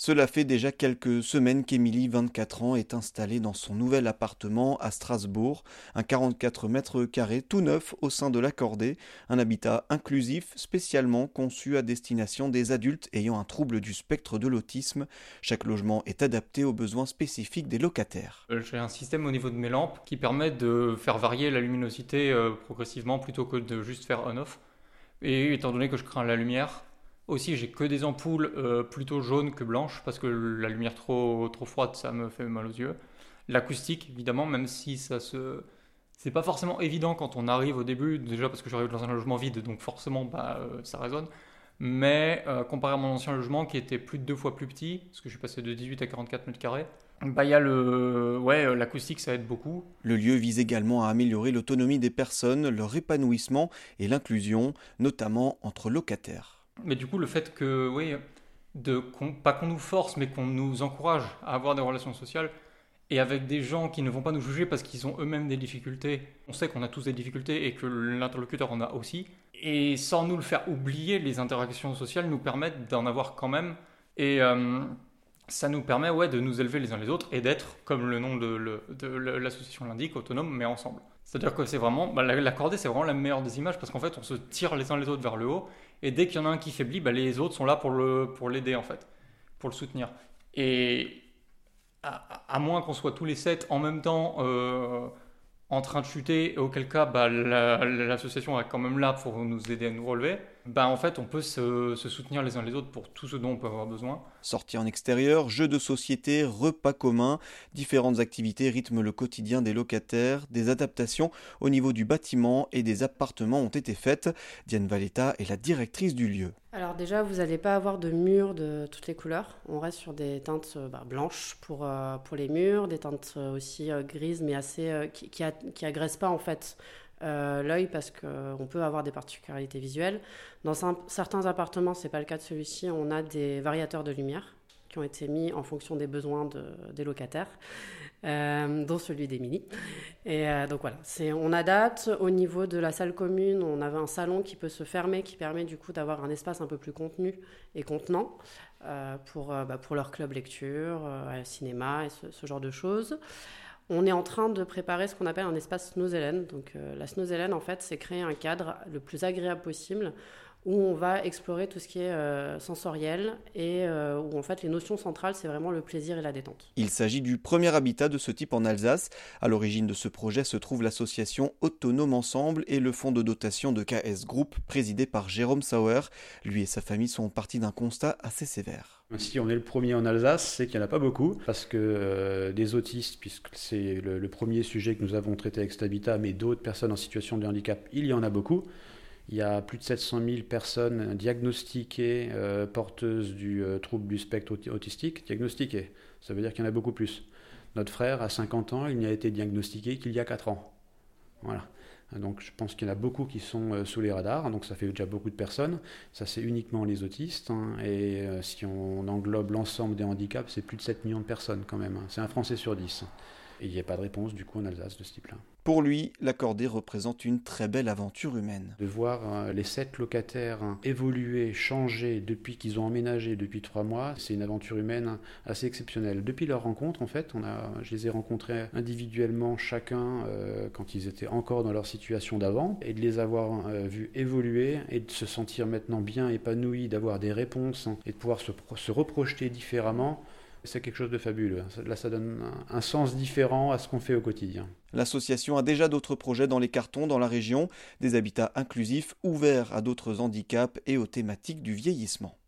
Cela fait déjà quelques semaines qu'Émilie, 24 ans, est installée dans son nouvel appartement à Strasbourg, un 44 mètres carrés tout neuf au sein de l'accordé, un habitat inclusif spécialement conçu à destination des adultes ayant un trouble du spectre de l'autisme. Chaque logement est adapté aux besoins spécifiques des locataires. Euh, j'ai un système au niveau de mes lampes qui permet de faire varier la luminosité euh, progressivement plutôt que de juste faire on-off. Et étant donné que je crains la lumière, aussi, j'ai que des ampoules euh, plutôt jaunes que blanches parce que la lumière trop, froide, ça me fait mal aux yeux. L'acoustique, évidemment, même si ça se. C'est pas forcément évident quand on arrive au début, déjà parce que j'arrive dans un logement vide, donc forcément bah, euh, ça résonne. Mais euh, comparé à mon ancien logement qui était plus de deux fois plus petit, parce que je suis passé de 18 à 44 mètres carrés, bah, y a le, ouais, l'acoustique, ça aide beaucoup. Le lieu vise également à améliorer l'autonomie des personnes, leur épanouissement et l'inclusion, notamment entre locataires. Mais du coup, le fait que, oui, de, pas qu'on nous force, mais qu'on nous encourage à avoir des relations sociales, et avec des gens qui ne vont pas nous juger parce qu'ils ont eux-mêmes des difficultés. On sait qu'on a tous des difficultés et que l'interlocuteur en a aussi. Et sans nous le faire oublier, les interactions sociales nous permettent d'en avoir quand même. Et euh, ça nous permet ouais, de nous élever les uns les autres et d'être, comme le nom de, l'association l'indique, autonome mais ensemble. C'est-à-dire que c'est vraiment, bah, la, c'est vraiment la meilleure des images parce qu'en fait, on se tire les uns les autres vers le haut et dès qu'il y en a un qui faiblit, bah, les autres sont là pour le pour l'aider en fait, pour le soutenir. Et à, moins qu'on soit tous les sept en même temps euh, en train de chuter, auquel cas bah, l'association est quand même là pour nous aider à nous relever bah en fait on peut se, soutenir les uns les autres pour tout ce dont on peut avoir besoin. Sorties en extérieur, jeux de société, repas communs, différentes activités rythment le quotidien des locataires, des adaptations au niveau du bâtiment et des appartements ont été faites. Diane Valletta est la directrice du lieu. Alors déjà, vous n'allez pas avoir de murs de toutes les couleurs. On reste sur des teintes euh, bah, blanches pour, euh, pour les murs, des teintes euh, aussi grises mais assez qui, qui, qui agressent pas en fait euh, l'œil parce qu'on peut avoir des particularités visuelles. Dans certains appartements, ce n'est pas le cas de celui-ci, on a des variateurs de lumière qui ont été mis en fonction des besoins des locataires, euh, dont celui d'Emilie. Et euh, donc voilà, on adapte. Au niveau de la salle commune, on avait un salon qui peut se fermer, qui permet du coup d'avoir un espace un peu plus contenu et contenant pour, bah, pour leur club lecture, cinéma et ce genre de choses. On est en train de préparer ce qu'on appelle un espace Snozellen. Donc, euh, la Snozellen, en fait, c'est créer un cadre le plus agréable possible où on va explorer tout ce qui est euh, sensoriel et euh, où en fait les notions centrales c'est vraiment le plaisir et la détente. Il s'agit du premier habitat de ce type en Alsace. À l'origine de ce projet se trouve l'association Autonome Ensemble et le fonds de dotation de KS Group présidé par Jérôme Sauer. Lui et sa famille sont partis d'un constat assez sévère. Si on est le premier en Alsace, c'est qu'il n'y en a pas beaucoup, parce que euh, des autistes, puisque c'est le, le, premier sujet que nous avons traité avec cet habitat, mais d'autres personnes en situation de handicap, il y en a beaucoup. Il y a plus de 700 000 personnes diagnostiquées euh, porteuses du euh, trouble du spectre autistique. Diagnostiquées, ça veut dire qu'il y en a beaucoup plus. Notre frère, à 50 ans, il n'y a été diagnostiqué qu'il y a 4 ans. Voilà. Donc je pense qu'il y en a beaucoup qui sont euh, sous les radars, donc ça fait déjà beaucoup de personnes. Ça c'est uniquement les autistes, hein. et si on englobe l'ensemble des handicaps, c'est plus de 7 millions de personnes quand même. Hein. C'est un Français sur 10. Et il n'y a pas de réponse du coup en Alsace de ce type-là. Pour lui, l'accordé représente une très belle aventure humaine. De voir euh, les sept locataires hein, évoluer, changer depuis qu'ils ont emménagé depuis trois mois, c'est une aventure humaine assez exceptionnelle. Depuis leur rencontre, en fait, on a, je les ai rencontrés individuellement chacun euh, quand ils étaient encore dans leur situation d'avant, et de les avoir euh, vus évoluer et de se sentir maintenant bien épanouis, d'avoir des réponses hein, et de pouvoir se reprojeter différemment c'est quelque chose de fabuleux. Là, ça donne un sens différent à ce qu'on fait au quotidien. L'association a déjà d'autres projets dans les cartons dans la région, des habitats inclusifs ouverts à d'autres handicaps et aux thématiques du vieillissement.